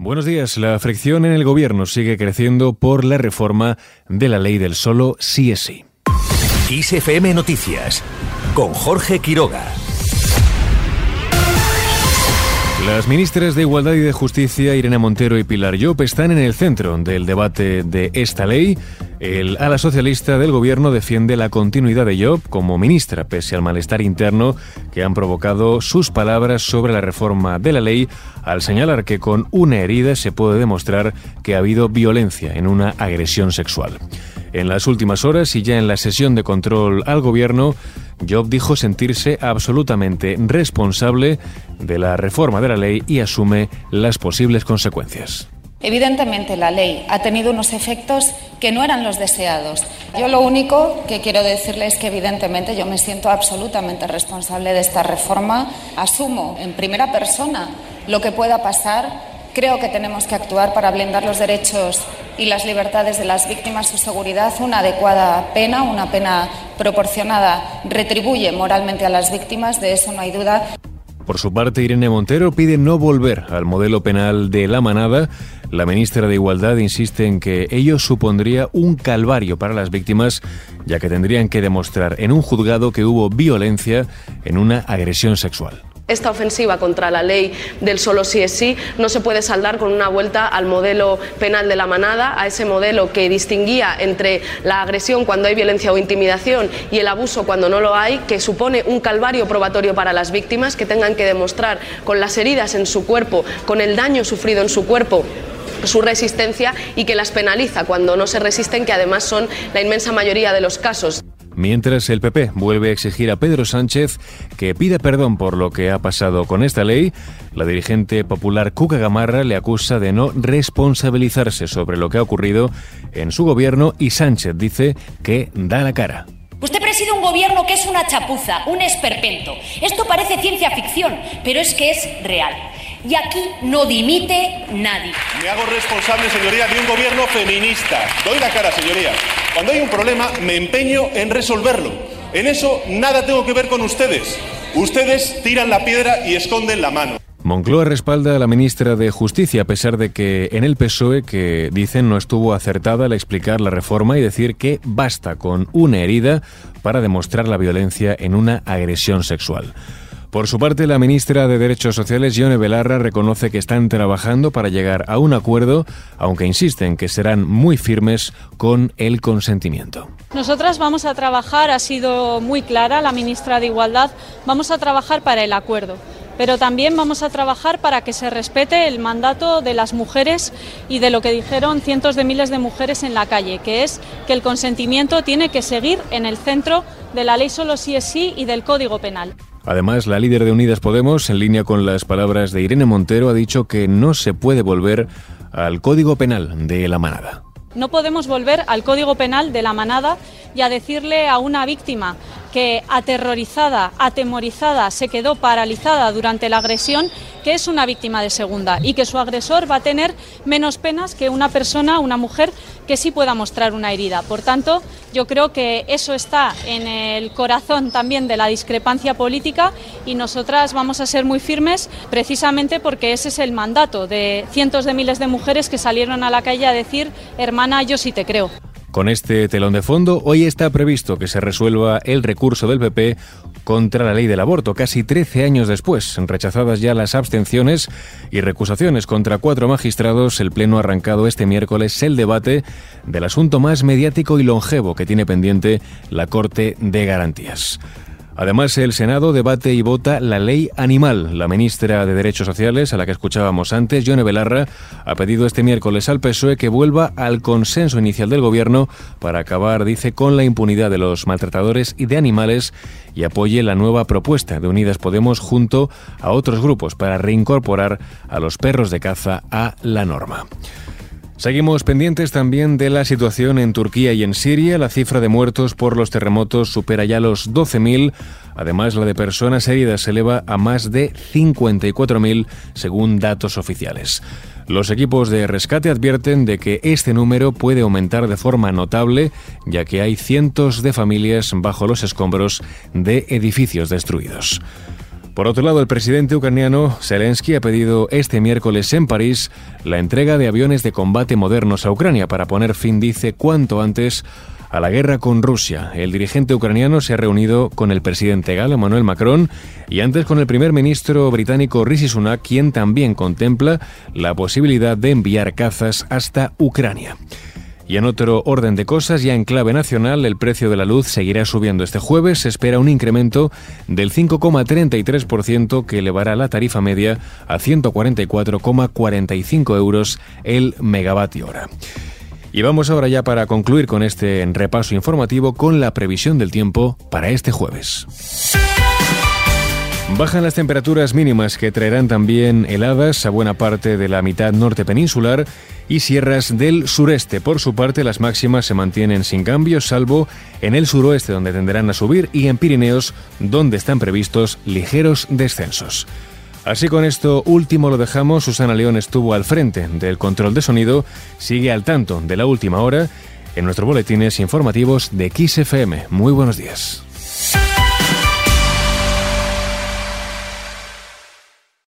Buenos días. La fricción en el gobierno sigue creciendo por la reforma de la ley del solo sí es sí. Noticias con Jorge Quiroga. Las ministras de Igualdad y de Justicia, Irene Montero y Pilar Llop, están en el centro del debate de esta ley. El ala socialista del gobierno defiende la continuidad de Job como ministra, pese al malestar interno que han provocado sus palabras sobre la reforma de la ley, al señalar que con una herida se puede demostrar que ha habido violencia en una agresión sexual. En las últimas horas y ya en la sesión de control al gobierno, Job dijo sentirse absolutamente responsable de la reforma de la ley y asume las posibles consecuencias. Evidentemente la ley ha tenido unos efectos que no eran los deseados. Yo lo único que quiero decirles es que evidentemente yo me siento absolutamente responsable de esta reforma. Asumo en primera persona lo que pueda pasar. Creo que tenemos que actuar para blindar los derechos y las libertades de las víctimas, su seguridad. Una adecuada pena, una pena proporcionada, retribuye moralmente a las víctimas, de eso no hay duda. Por su parte, Irene Montero pide no volver al modelo penal de la manada. La ministra de Igualdad insiste en que ello supondría un calvario para las víctimas, ya que tendrían que demostrar en un juzgado que hubo violencia en una agresión sexual. Esta ofensiva contra la ley del solo sí es sí no se puede saldar con una vuelta al modelo penal de la manada, a ese modelo que distinguía entre la agresión cuando hay violencia o intimidación y el abuso cuando no lo hay, que supone un calvario probatorio para las víctimas que tengan que demostrar con las heridas en su cuerpo, con el daño sufrido en su cuerpo su resistencia y que las penaliza cuando no se resisten, que además son la inmensa mayoría de los casos. Mientras el PP vuelve a exigir a Pedro Sánchez que pida perdón por lo que ha pasado con esta ley, la dirigente popular Cuca Gamarra le acusa de no responsabilizarse sobre lo que ha ocurrido en su gobierno y Sánchez dice que da la cara. Usted preside un gobierno que es una chapuza, un esperpento. Esto parece ciencia ficción, pero es que es real. Y aquí no dimite nadie. Me hago responsable, señoría, de un gobierno feminista. Doy la cara, señoría. Cuando hay un problema, me empeño en resolverlo. En eso nada tengo que ver con ustedes. Ustedes tiran la piedra y esconden la mano. Moncloa respalda a la ministra de Justicia, a pesar de que en el PSOE, que dicen no estuvo acertada al explicar la reforma y decir que basta con una herida para demostrar la violencia en una agresión sexual. Por su parte, la ministra de Derechos Sociales, Yone Belarra, reconoce que están trabajando para llegar a un acuerdo, aunque insisten que serán muy firmes con el consentimiento. Nosotras vamos a trabajar, ha sido muy clara la ministra de Igualdad, vamos a trabajar para el acuerdo pero también vamos a trabajar para que se respete el mandato de las mujeres y de lo que dijeron cientos de miles de mujeres en la calle, que es que el consentimiento tiene que seguir en el centro de la ley solo sí es sí y del Código Penal. Además, la líder de Unidas Podemos, en línea con las palabras de Irene Montero, ha dicho que no se puede volver al Código Penal de la manada. No podemos volver al Código Penal de la manada y a decirle a una víctima que aterrorizada, atemorizada, se quedó paralizada durante la agresión, que es una víctima de segunda y que su agresor va a tener menos penas que una persona, una mujer, que sí pueda mostrar una herida. Por tanto, yo creo que eso está en el corazón también de la discrepancia política y nosotras vamos a ser muy firmes precisamente porque ese es el mandato de cientos de miles de mujeres que salieron a la calle a decir, hermana, yo sí te creo. Con este telón de fondo, hoy está previsto que se resuelva el recurso del PP contra la ley del aborto, casi 13 años después. Rechazadas ya las abstenciones y recusaciones contra cuatro magistrados, el Pleno ha arrancado este miércoles el debate del asunto más mediático y longevo que tiene pendiente la Corte de Garantías. Además, el Senado debate y vota la ley animal. La ministra de Derechos Sociales, a la que escuchábamos antes, Yone Belarra, ha pedido este miércoles al PSOE que vuelva al consenso inicial del Gobierno para acabar, dice, con la impunidad de los maltratadores y de animales y apoye la nueva propuesta de Unidas Podemos junto a otros grupos para reincorporar a los perros de caza a la norma. Seguimos pendientes también de la situación en Turquía y en Siria. La cifra de muertos por los terremotos supera ya los 12.000. Además, la de personas heridas se eleva a más de 54.000 según datos oficiales. Los equipos de rescate advierten de que este número puede aumentar de forma notable, ya que hay cientos de familias bajo los escombros de edificios destruidos. Por otro lado, el presidente ucraniano Zelensky ha pedido este miércoles en París la entrega de aviones de combate modernos a Ucrania para poner fin, dice, cuanto antes a la guerra con Rusia. El dirigente ucraniano se ha reunido con el presidente galo Emmanuel Macron y antes con el primer ministro británico Rishi Sunak, quien también contempla la posibilidad de enviar cazas hasta Ucrania. Y en otro orden de cosas, ya en clave nacional, el precio de la luz seguirá subiendo este jueves. Se espera un incremento del 5,33% que elevará la tarifa media a 144,45 euros el megavatio hora. Y vamos ahora ya para concluir con este repaso informativo con la previsión del tiempo para este jueves. Bajan las temperaturas mínimas que traerán también heladas a buena parte de la mitad norte peninsular y sierras del sureste. Por su parte, las máximas se mantienen sin cambios, salvo en el suroeste, donde tenderán a subir, y en Pirineos, donde están previstos ligeros descensos. Así con esto último lo dejamos. Susana León estuvo al frente del control de sonido, sigue al tanto de la última hora en nuestros boletines informativos de XFM. Muy buenos días.